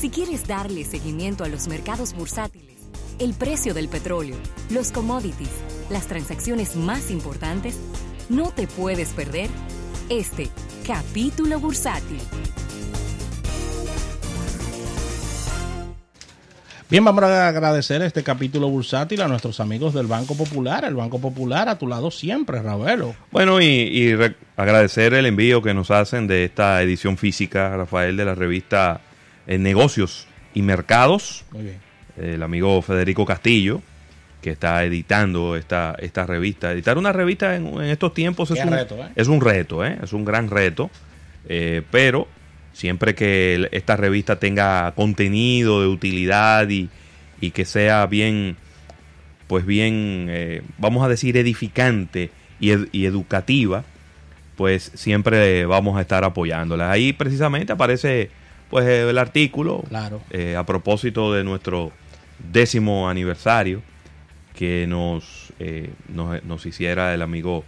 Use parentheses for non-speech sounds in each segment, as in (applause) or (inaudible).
Si quieres darle seguimiento a los mercados bursátiles, el precio del petróleo, los commodities, las transacciones más importantes, no te puedes perder este capítulo bursátil. Bien, vamos a agradecer este capítulo bursátil a nuestros amigos del Banco Popular. El Banco Popular a tu lado siempre, Ravelo. Bueno, y, agradecer el envío que nos hacen de esta edición física, Rafael, de la revista en eh, Negocios y Mercados. Muy bien. El amigo Federico Castillo, que está editando esta, esta revista. Editar una revista en, estos tiempos es un, reto, ¿eh? es un reto, ¿eh? es un gran reto. pero siempre que esta revista tenga contenido de utilidad y, que sea bien, pues bien, eh, vamos a decir, edificante y, educativa, pues siempre vamos a estar apoyándola. Ahí precisamente aparece pues el artículo claro. Eh, a propósito de nuestro décimo aniversario que nos, eh, nos, nos, hiciera el amigo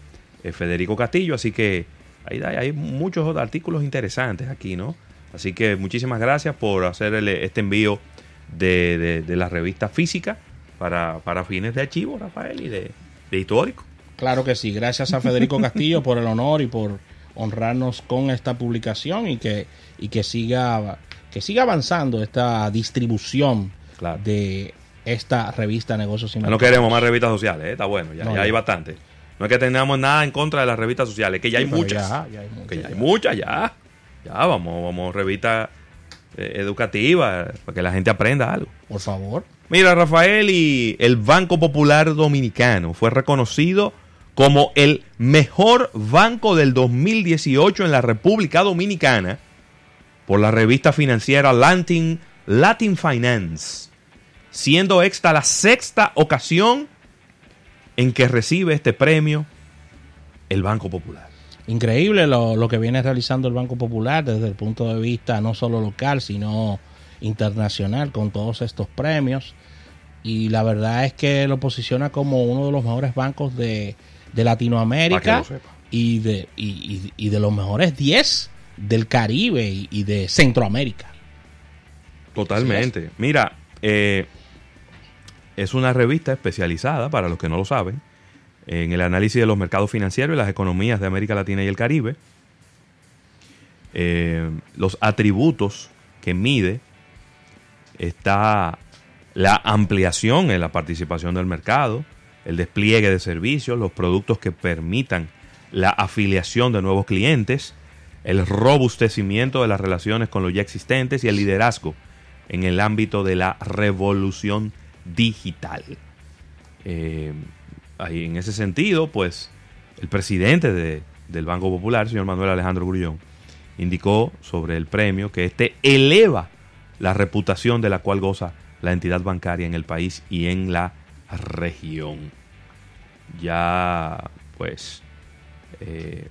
Federico Castillo. Así que hay, hay muchos artículos interesantes aquí, ¿no? Así que muchísimas gracias por hacer este envío de, la revista física para, fines de archivo, Rafael, y de, histórico. Claro que sí, gracias a Federico Castillo por el honor y por honrarnos con esta publicación y que, y que siga que siga avanzando esta distribución de esta revista Negocios y No queremos más revistas sociales, ¿eh? está bueno, ya, hay bastante. No es que tengamos nada en contra de las revistas sociales, que ya hay muchas. que ya hay muchas, ya. Ya, vamos, vamos, revista eh, educativa, para que la gente aprenda algo. Por favor. Mira, Rafael, y el Banco Popular Dominicano fue reconocido como el mejor banco del 2018 en la República Dominicana por la revista financiera Latin, Latin Finance, siendo esta la sexta ocasión en que recibe este premio el Banco Popular. Increíble lo, que viene realizando el Banco Popular desde el punto de vista no solo local, sino internacional con todos estos premios. Y la verdad es que lo posiciona como uno de los mejores bancos de, Latinoamérica y de, y, de los mejores 10 del Caribe y, de Centroamérica. Totalmente. Mira, eh, es una revista especializada, para los que no lo saben, en el análisis de los mercados financieros y las economías de América Latina y el Caribe, eh, los atributos que mide está la ampliación en la participación del mercado, el despliegue de servicios, los productos que permitan la afiliación de nuevos clientes, el robustecimiento de las relaciones con los ya existentes y el liderazgo en el ámbito de la revolución digital. Eh, ahí en ese sentido, pues el presidente del Banco Popular, señor Manuel Alejandro Grullón, indicó sobre el premio que este eleva la reputación de la cual goza la entidad bancaria en el país y en la región. Ya, pues, eh,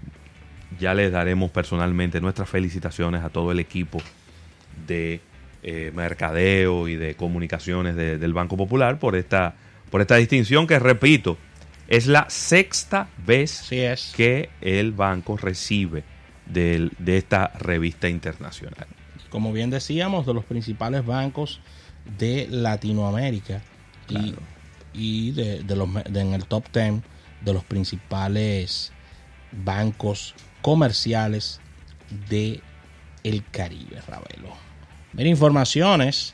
ya les daremos personalmente nuestras felicitaciones a todo el equipo de eh, mercadeo y de comunicaciones del Banco Popular por esta, por esta distinción que, repito, es la sexta vez que el banco recibe de, esta revista internacional. Como bien decíamos, de los principales bancos de Latinoamérica y, de, los, en el top 10 de los principales bancos comerciales de el Caribe, Ravelo. Ver informaciones.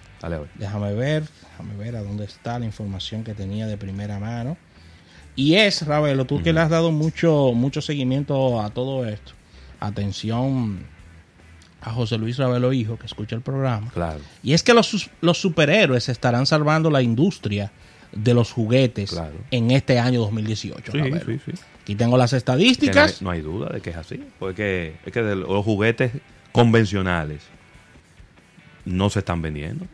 déjame ver, déjame ver a dónde está la información que tenía de primera mano. Y es, Ravelo, tú que le has dado mucho, mucho seguimiento a todo esto. Atención a José Luis Ravelo Hijo, que escucha el programa. Claro. Y es que los, los superhéroes estarán salvando la industria de los juguetes en este año 2018. Sí, sí, sí. Aquí tengo las estadísticas. No hay, duda de que es así. Porque es que los juguetes convencionales no se están vendiendo.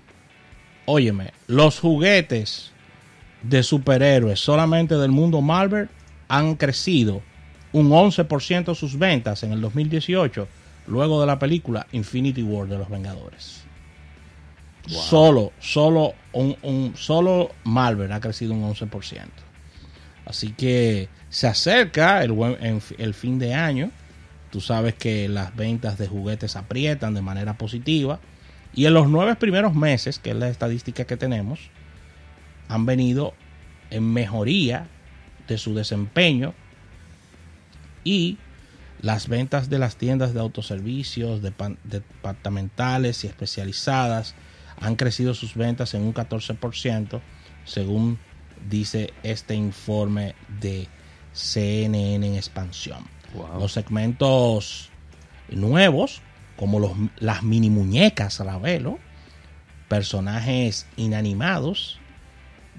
Óyeme, los juguetes de superhéroes solamente del mundo Marvel han crecido un 11% sus ventas en el 2018 luego de la película Infinity War de los Vengadores. Solo, solo, un, solo Marvel ha crecido un 11%. Así que se acerca el, el fin de año. Tú sabes que las ventas de juguetes aprietan de manera positiva Y en los nueve primeros meses, que es la estadística que tenemos, han venido en mejoría de su desempeño y las ventas de las tiendas de autoservicios departamentales y especializadas han crecido sus ventas en un 14%, según dice este informe de CNN en expansión. Los segmentos nuevos, como los, las mini muñecas Ravelo, personajes inanimados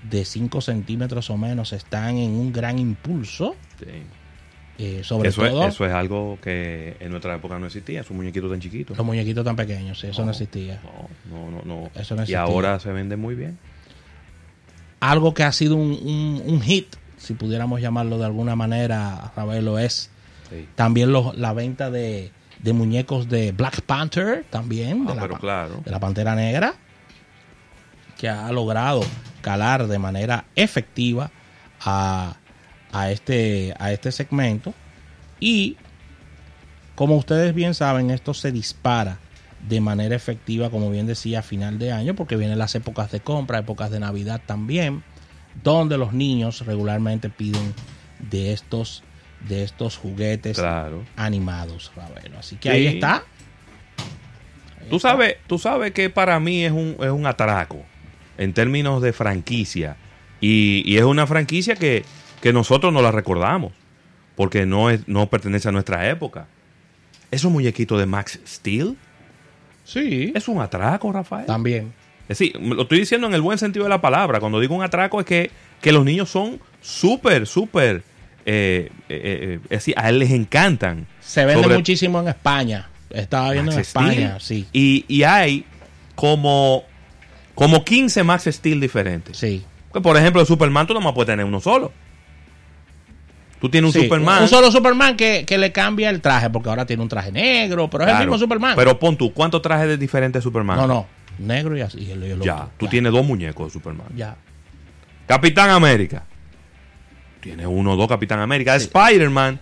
de 5 centímetros o menos, están en un gran impulso. Eh, sobre eso todo, es, eso es algo que en nuestra época no existía, esos muñequitos tan chiquitos. Los muñequitos tan pequeños, eso no, existía. No, no, no, Eso no Y ahora se vende muy bien. Algo que ha sido un, hit, si pudiéramos llamarlo de alguna manera, Ravelo, es también la venta de, muñecos de Black Panther, también, de, ah, la, claro. de la Pantera Negra, que ha logrado calar de manera efectiva a a este, a este segmento. Y como ustedes bien saben, esto se dispara de manera efectiva, como bien decía, a final de año, porque vienen las épocas de compra, épocas de Navidad también, donde los niños regularmente piden de estos de estos juguetes animados, Así que ahí está. tú sabes, tú sabes que para mí es un, es un atraco en términos de franquicia. y es una franquicia que, que nosotros no la recordamos, porque no, es, no pertenece a nuestra época. ¿Esos muñequitos de Max Steel? Sí. Es un atraco, Rafael. También. Es decir, lo estoy diciendo en el buen sentido de la palabra. Cuando digo un atraco es que, que los niños son súper, súper... Eh, eh, eh, es decir, a él les encantan. Se vende muchísimo en España. Estaba viendo en España, sí. Y, y, hay como, como 15 Max Steel diferentes. Sí. por ejemplo, el Superman tú no más puedes tener uno solo. Tú tienes un Superman. Un solo Superman que, le cambia el traje, porque ahora tiene un traje negro, pero es el mismo Superman. Pero pon tú, ¿cuántos trajes de diferentes Superman? No, no, negro y así. ya, tú tienes dos muñecos de Superman. Ya. Capitán América. Tienes uno o dos Capitán América. Spider-Man,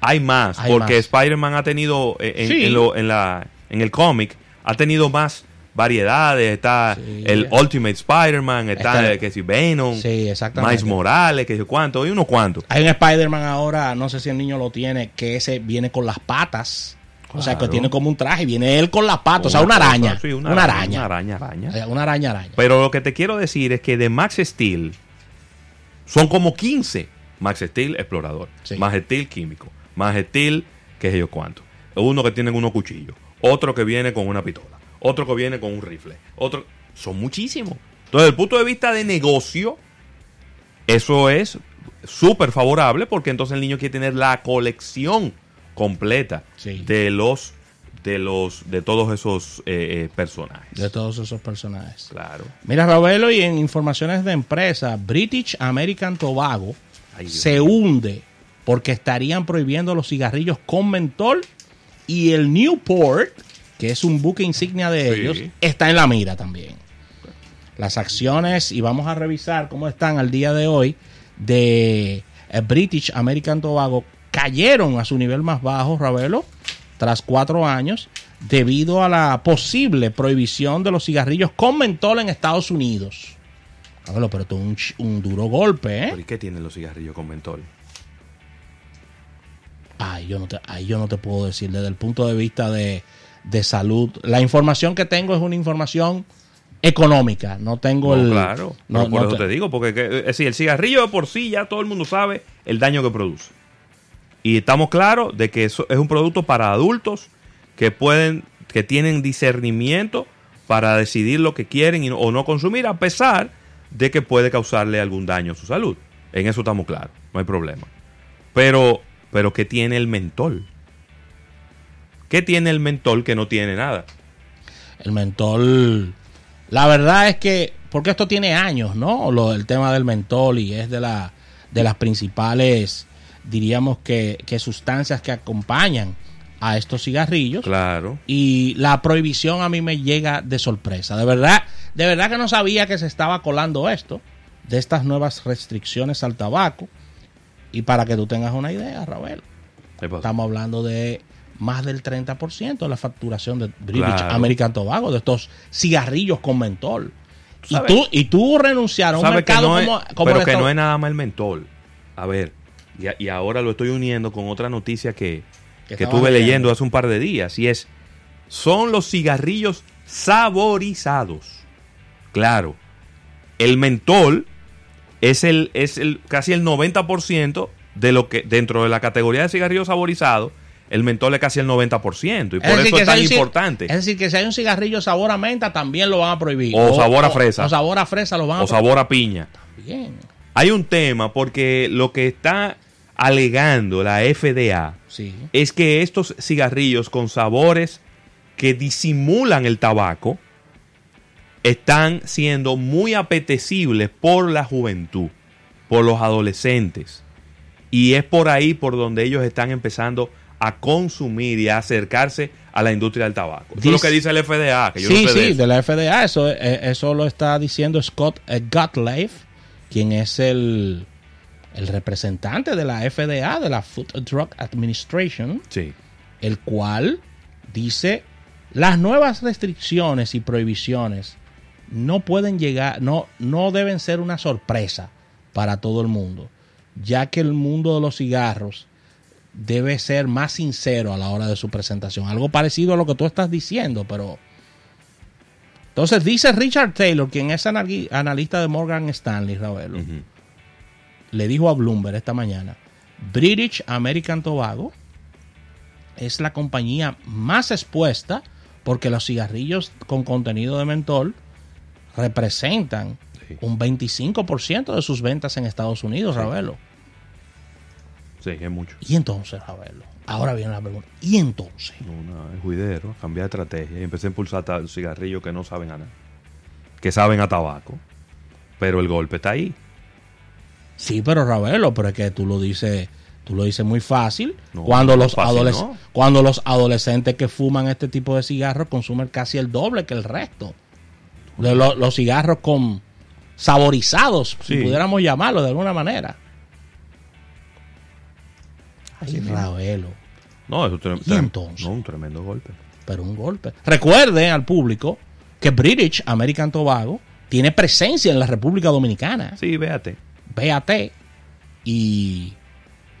hay más, porque Spider-Man ha tenido, eh, en, en, la, en el cómic, ha tenido más variedades, está el Ultimate Spider-Man, está, que si Venom, sí, Miles Morales, que si cuánto, y uno cuánto. Hay un Spider-Man ahora, no sé si el niño lo tiene, que ese viene con las patas. O sea, que tiene como un traje, viene él con las patas, o sea, una araña. una, araña. Una araña, araña. Una araña, araña. Pero lo que te quiero decir es que de Max Steel son como 15. Max Steel, explorador. Max Steel, químico. Max Steel, qué sé yo cuánto. Uno que tiene unos cuchillos. Otro que viene con una pistola otro que viene con un rifle, otro... Son muchísimos. Entonces, desde el punto de vista de negocio, eso es súper favorable porque entonces el niño quiere tener la colección completa de los de los de todos esos eh, eh, personajes. De todos esos personajes. Claro. Mira, Ravelo, y en informaciones de empresa, British American Tobacco se hunde porque estarían prohibiendo los cigarrillos con mentol y el Newport que es un buque insignia de ellos, está en la mira también. Las acciones, y vamos a revisar cómo están al día de hoy, de eh, British American Tobacco, cayeron a su nivel más bajo, Ravelo, tras cuatro años, debido a la posible prohibición de los cigarrillos con mentol en Estados Unidos. Ravelo, pero esto es un, duro golpe, ¿eh? ¿Y qué tienen los cigarrillos con mentol? Ay, yo no te, ay, yo no te puedo decir desde el punto de vista de, de salud. La información que tengo es una información económica, no tengo el... Claro, no, por eso te... digo, porque es el cigarrillo por sí ya todo el mundo sabe el daño que produce. Y estamos claros de que eso es un producto para adultos que pueden, que tienen discernimiento para decidir lo que quieren o no consumir, a pesar de que puede causarle algún daño a su salud. En eso estamos claros, no hay problema. Pero, pero ¿qué tiene el mentol? ¿Qué tiene el mentol que no tiene nada? El mentol, la verdad es que, porque esto tiene años, ¿no? Lo, el tema del mentol y es de, la, de las principales, diríamos que, que sustancias que acompañan a estos cigarrillos. Claro. Y la prohibición a mí me llega de sorpresa. De verdad, de verdad que no sabía que se estaba colando esto, de estas nuevas restricciones al tabaco. Y para que tú tengas una idea, Raúl, estamos hablando de más del 30% de la facturación de British Claro. American Tobacco, de estos cigarrillos con mentol. Y tú, y tú renunciar a un mercado no es- como, como pero que no es nada más el mentol. A ver, y, a- y ahora lo estoy uniendo con otra noticia que, Que que estuve leyendo. leyendo hace un par de días. Y es, son los cigarrillos saborizados. Claro, el mentol es el, es el casi el 90% de lo que dentro de la categoría de cigarrillos saborizados, el mentol es casi el 90%. Y por eso es tan importante. Es decir, que si hay un cigarrillo sabor a menta, también lo van a prohibir. O sabor a fresa. O, sabor a fresa lo van a O sabor a piña. prohibir. Bien. Hay un tema porque lo que está alegando la FDA Sí. es que estos cigarrillos con sabores que disimulan el tabaco están siendo muy apetecibles por la juventud, por los adolescentes. Y es por ahí por donde ellos están empezando a consumir y a acercarse a la industria del tabaco. Eso es lo que dice el FDA, que yo sí, no sé de sí, de la FDA. Eso, eh, eso lo está diciendo Scott Gottlieb, quien es el, el representante de la FDA, de la Food and Drug Administration, Sí. el cual dice las nuevas restricciones y prohibiciones no pueden llegar, no, no deben ser una sorpresa para todo el mundo, ya que el mundo de los cigarros debe ser más sincero a la hora de su presentación. Algo parecido a lo que tú estás diciendo, pero... Entonces dice Richard Taylor, quien es anali- analista de Morgan Stanley, Ravelo, le dijo a Bloomberg esta mañana, British American Tobacco es la compañía más expuesta porque los cigarrillos con contenido de mentol representan Sí. un 25% de sus ventas en Estados Unidos, Ravelo. Sí, es mucho. Y entonces, Ravelo, ahora viene la pregunta, ¿y entonces? Una, es juidero, cambiar de estrategia y empecé a impulsar cigarrillos que no saben a nada. Que saben a tabaco. Pero el golpe está ahí. Sí, pero Ravelo, pero es que tú lo dices, tú lo dices muy fácil. No, cuando, no los fácil, adoles- no. cuando los adolescentes que fuman este tipo de cigarros consumen casi el doble que el resto. De lo- los cigarros con saborizados, si pudiéramos llamarlo de alguna manera. Ay, mismo. Ravelo, No, eso es tre- ¿Y tre- entonces? No, un tremendo golpe. pero un golpe. Recuerden al público que British American Tobacco tiene presencia en la República Dominicana. Sí, véate. BAT. Y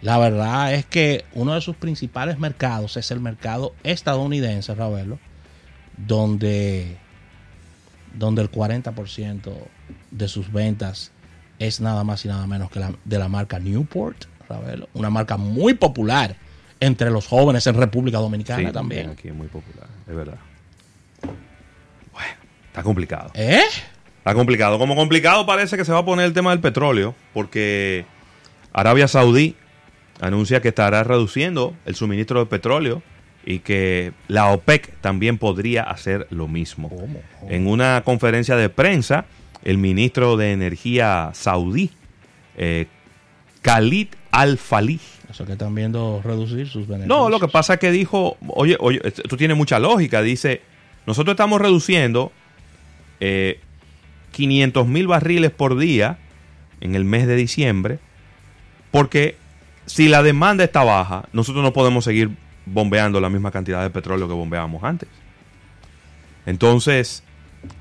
la verdad es que uno de sus principales mercados es el mercado estadounidense, Ravelo, donde, donde el 40% de sus ventas es nada más y nada menos que la, de la marca Newport, Ravelo, una marca muy popular entre los jóvenes en República Dominicana Sí, también. Aquí es muy popular, es verdad. Bueno, está complicado. ¿Eh? Está complicado. Como complicado parece que se va a poner el tema del petróleo, porque Arabia Saudí anuncia que estará reduciendo el suministro de petróleo y que la OPEC también podría hacer lo mismo. ¿Cómo? En una conferencia de prensa, el ministro de Energía saudí, eh, Khalid Al-Falih, Eso que están viendo reducir sus beneficios. no, lo que pasa es que dijo, oye, oye, esto tiene mucha lógica. Dice, nosotros estamos reduciendo eh, 500 mil barriles por día en el mes de diciembre, porque si la demanda está baja, nosotros no podemos seguir bombeando la misma cantidad de petróleo que bombeábamos antes. Entonces,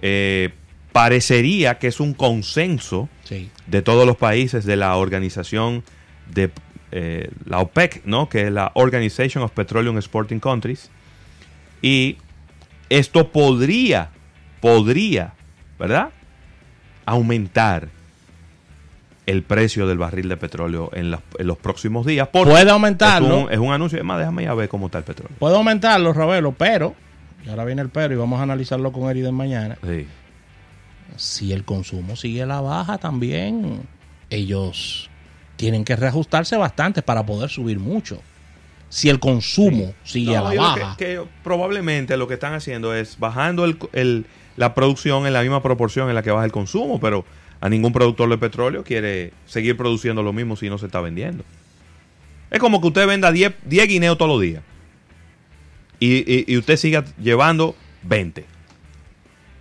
eh, parecería que es un consenso Sí. de todos los países de la organización de eh, la OPEC, ¿no? Que es la Organization of Petroleum Exporting Countries. Y esto podría, podría, ¿verdad? Aumentar el precio del barril de petróleo en, los próximos días. Puede aumentarlo. Es un, es un anuncio. Además, déjame ya ver cómo está el petróleo. Puede aumentarlo, Ravelo, pero, y ahora viene el pero y vamos a analizarlo con Eriden mañana. Sí. Si el consumo sigue a la baja también, ellos tienen que reajustarse bastante para poder subir mucho. Si el consumo sigue No, a la baja. Que, que probablemente lo que están haciendo es bajando el- el- la producción en la misma proporción en la que baja el consumo, pero a ningún productor de petróleo quiere seguir produciendo lo mismo si no se está vendiendo. Es como que usted venda 10, 10 guineos todos los días y, y- y usted siga llevando 20.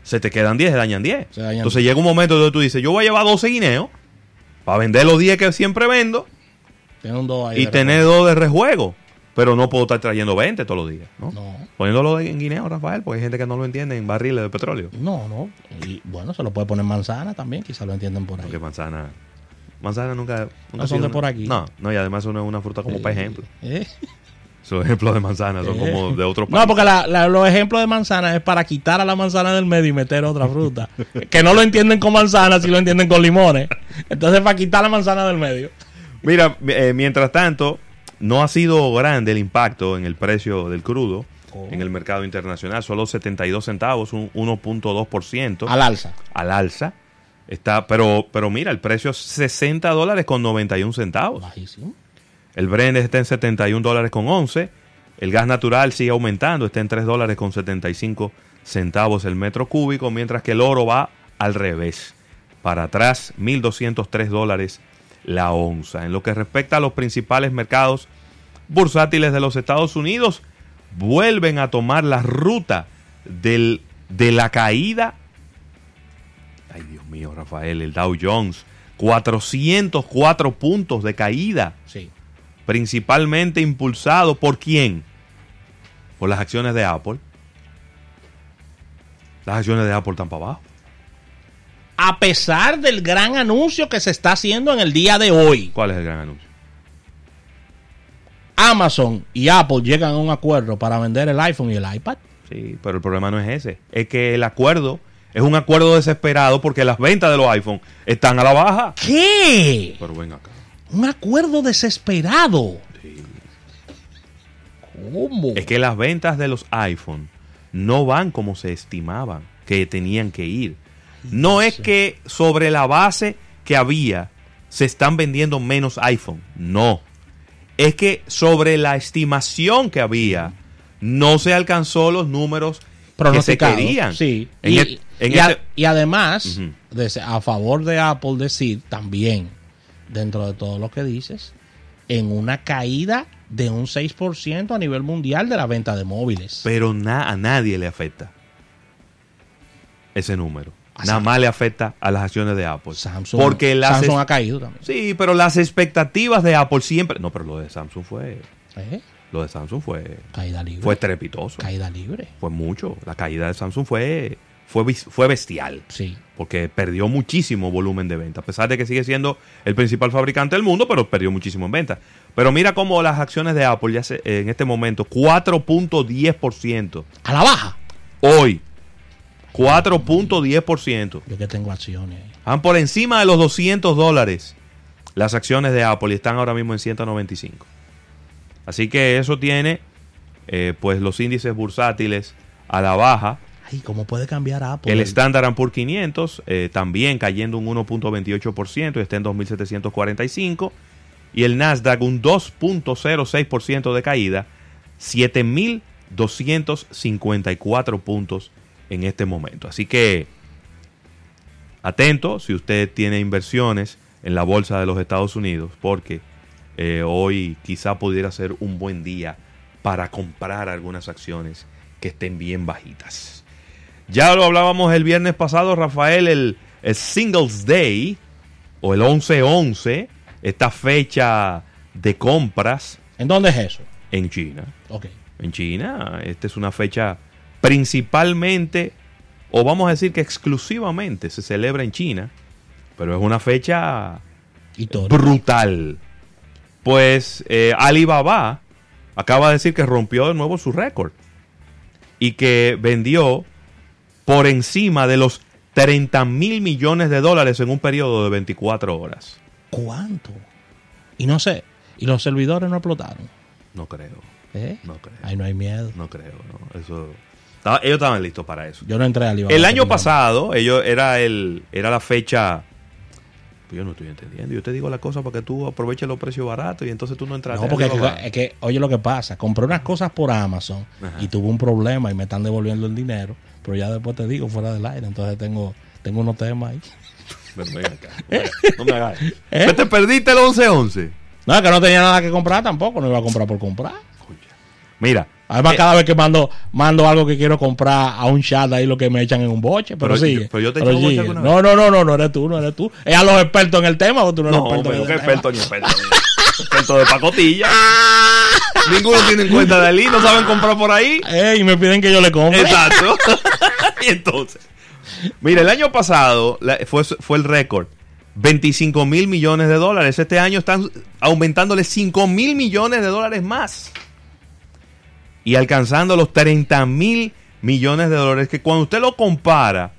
Se te quedan 10, se dañan 10. Se dañan Entonces llega un momento donde tú dices, yo voy a llevar 12 guineos para vender los 10 que siempre vendo dos ahí y tener dos de rejuego. pero no puedo estar trayendo 20 todos los días, ¿no? No. Poniéndolo en guineo, Rafael, porque hay gente que no lo entiende en barriles de petróleo. No, no. Y bueno, se lo puede poner manzana también, quizá lo entienden por ahí. Porque manzana. Manzana nunca. nunca No son de una- por aquí. No, no, y además es una fruta como para ejemplo. ¿Eh? Esos ejemplos de manzana son como de otro país. No, porque la- la- los ejemplos de manzana es para quitar a la manzana del medio y meter otra fruta. (laughs) que no lo entienden con manzana, si lo entienden con limones. Entonces, para quitar la manzana del medio. Mira, eh, mientras tanto, no ha sido grande el impacto en el precio del crudo Oh. en el mercado internacional, solo 72 centavos, un 1.2% Al alza. al alza. Está, pero, pero mira, el precio es 60 dólares con 91 centavos. Bajísimo. El Brent está en 71 dólares con 11. El gas natural sigue aumentando, está en 3 dólares con 75 centavos el metro cúbico, mientras que el oro va al revés, para atrás 1.203 dólares la onza. En lo que respecta a los principales mercados bursátiles de los Estados Unidos, vuelven a tomar la ruta del, de la caída. Ay, Dios mío, Rafael, el Dow Jones, 404 puntos de caída Sí. Principalmente impulsado por quién? Por las acciones de Apple. Las acciones de Apple están para abajo. A pesar del gran anuncio que se está haciendo en el día de hoy, ¿Cuál es el gran anuncio? Amazon y Apple llegan a un acuerdo para vender el iPhone y el iPad. Sí, pero el problema no es ese. Es que el acuerdo es un acuerdo desesperado porque las ventas de los iPhone están a la baja. ¿Qué? Pero ven acá. Un acuerdo desesperado. ¿Cómo? Es que las ventas de los iPhone no van como se estimaban que tenían que ir. No es que sobre la base que había se están vendiendo menos iPhone. No. Es que sobre la estimación que había no se alcanzó los números que se querían. Sí. En y, et- en y a- y además, de- a favor de Apple decir también, dentro de todo lo que dices, en una caída de un 6% a nivel mundial de la venta de móviles. pero na- a nadie le afecta ese número. Nada más le afecta a las acciones de Apple. Samsung, Porque las Samsung ha caído también. Sí, pero las expectativas de Apple siempre. No, pero lo de Samsung fue. ¿Eh? Lo de Samsung fue. Caída libre. Fue estrepitoso. caída libre. Fue mucho. La caída de Samsung fue. Fue, fue bestial. Sí. Porque perdió muchísimo volumen de venta. A pesar de que sigue siendo el principal fabricante del mundo, pero perdió muchísimo en venta. Pero mira cómo las acciones de Apple ya se- en este momento, 4.10%. A la baja. Hoy, 4.10%. Yo que tengo acciones. ahí. Van por encima de los 200 dólares las acciones de Apple y están ahora mismo en 195. Así que eso tiene eh, pues los índices bursátiles a la baja. Ay, ¿cómo puede cambiar Apple? El Standard Poor's 500 eh, también cayendo un 1.28% y está en 2.745. Y el Nasdaq un 2.06% de caída, 7.254 puntos en este momento. Así que atento si usted tiene inversiones en la bolsa de los Estados Unidos, porque eh, hoy quizá pudiera ser un buen día para comprar algunas acciones que estén bien bajitas. Ya lo hablábamos el viernes pasado, Rafael, el, el Singles Day o el 11-11, esta fecha de compras ¿En dónde es eso? en China. Ok. En China, esta es una fecha principalmente, o vamos a decir que exclusivamente se celebra en China, pero es una fecha brutal. Pues eh, Alibaba acaba de decir que rompió de nuevo su récord y que vendió por encima de los 30 mil millones de dólares en un periodo de 24 horas. ¿Cuánto? Y no sé. Y los servidores no explotaron. No creo, ¿Eh? no creo, Ahí no hay miedo. no creo. no. Eso, estaba- ellos estaban listos para eso. Yo no entré a Alibaba. El año pasado, ellos era el era la fecha. Pues yo no estoy entendiendo. Yo te digo la cosa para que tú aproveches los precios baratos y entonces tú no entras. No, porque es que, es que, oye lo que pasa. Compré unas cosas por Amazon Ajá. y tuve un problema y me están devolviendo el dinero. Pero ya después te digo fuera del aire. Entonces tengo, tengo unos temas ahí. Ven, ven acá. No me hagas. ¿Eh? ¿Qué te perdiste el 11-11? No, es que no tenía nada que comprar tampoco. No iba a comprar por comprar. Mira. Además, eh, cada vez que mando mando algo que quiero comprar a un chat ahí lo que me echan en un boche. Pero, Pero yo- pero yo te un boche alguna No, no, no, no, no eres tú, no eres tú. Es a los expertos en el tema o tú no eres no, experto en pero el qué tema. experto ni experto. ni- de pacotilla. (laughs) Ninguno tiene cuenta de allí, no saben comprar por ahí. y me piden que yo le compre. Exacto. (laughs) y entonces, mira, el año pasado fue, fue el récord. 25 mil millones de dólares. Este año están aumentándole 5 mil millones de dólares más. Y alcanzando los 30 mil millones de dólares. Que cuando usted lo compara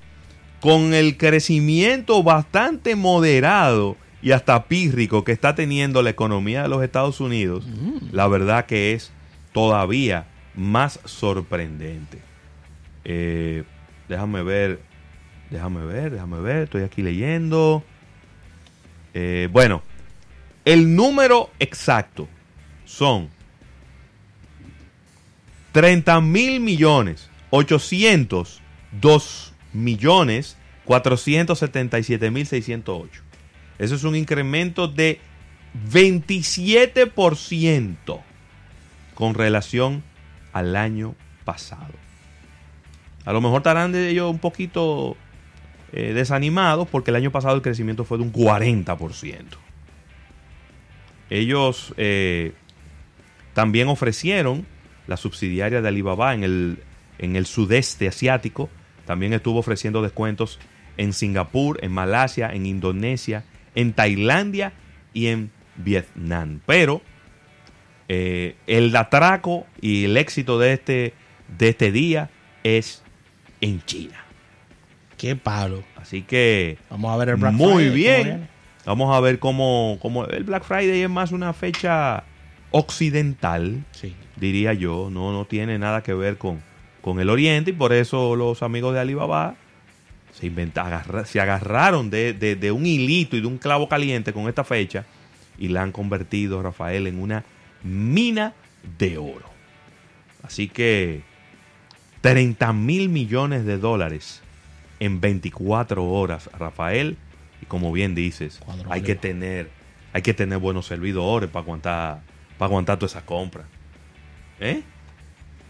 con el crecimiento bastante moderado y hasta pírrico que está teniendo la economía de los Estados Unidos, mm. la verdad que es todavía más sorprendente. Eh, déjame ver, déjame ver, déjame ver, estoy aquí leyendo. Eh, bueno, el número exacto son 30 mil millones 802 millones 477 mil 608. Eso es un incremento de 27% con relación al año pasado. A lo mejor estarán de ellos un poquito eh, desanimados porque el año pasado el crecimiento fue de un 40%. Ellos eh, también ofrecieron la subsidiaria de Alibaba en el, en el sudeste asiático. También estuvo ofreciendo descuentos en Singapur, en Malasia, en Indonesia, en Tailandia y en Vietnam. Pero eh, el atraco y el éxito de este, de este día es en China. Qué palo. Así que vamos a ver el Black muy bien. Vamos a ver cómo, cómo, el Black Friday es más una fecha occidental, diría yo. No, no tiene nada que ver con, con el Oriente y por eso los amigos de Alibaba se, se agarraron de, un hilito y de un clavo caliente con esta fecha y la han convertido, Rafael, en una mina de oro. Así que 30 mil millones de dólares en 24 horas, Rafael. Y como bien dices, hay que tener hay que tener buenos servidores para aguantar para aguantar toda esa compra. ¿Eh?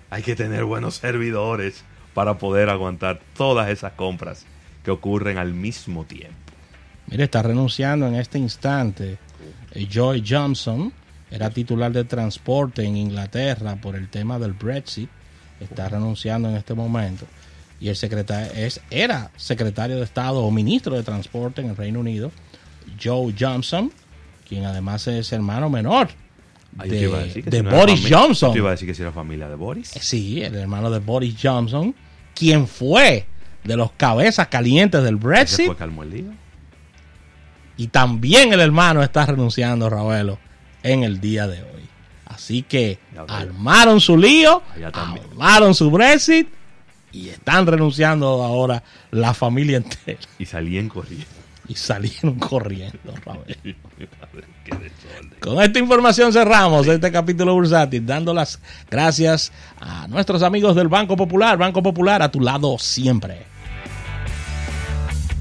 Hay que tener buenos servidores para poder aguantar todas esas compras que ocurren al mismo tiempo. Mire, está renunciando en este instante eh, Joy Johnson, era titular de transporte en Inglaterra por el tema del Brexit, está renunciando en este momento. Y el secretario es, era secretario de Estado o ministro de Transporte en el Reino Unido, Joe Johnson, quien además es hermano menor de, Boris Johnson. ¿Te iba a decir que si era familia de Boris? Sí, el hermano de Boris Johnson, quien fue de los cabezas calientes del Brexit. Y también el hermano está renunciando, Ravelo, en el día de hoy. Así que armaron su lío, armaron su Brexit y están renunciando ahora la familia entera. Y salían corriendo. Y salieron (laughs) corriendo, Ravelo. (laughs) Con esta información cerramos este capítulo bursátil, dando las gracias a nuestros amigos del Banco Popular. Banco Popular, a tu lado siempre.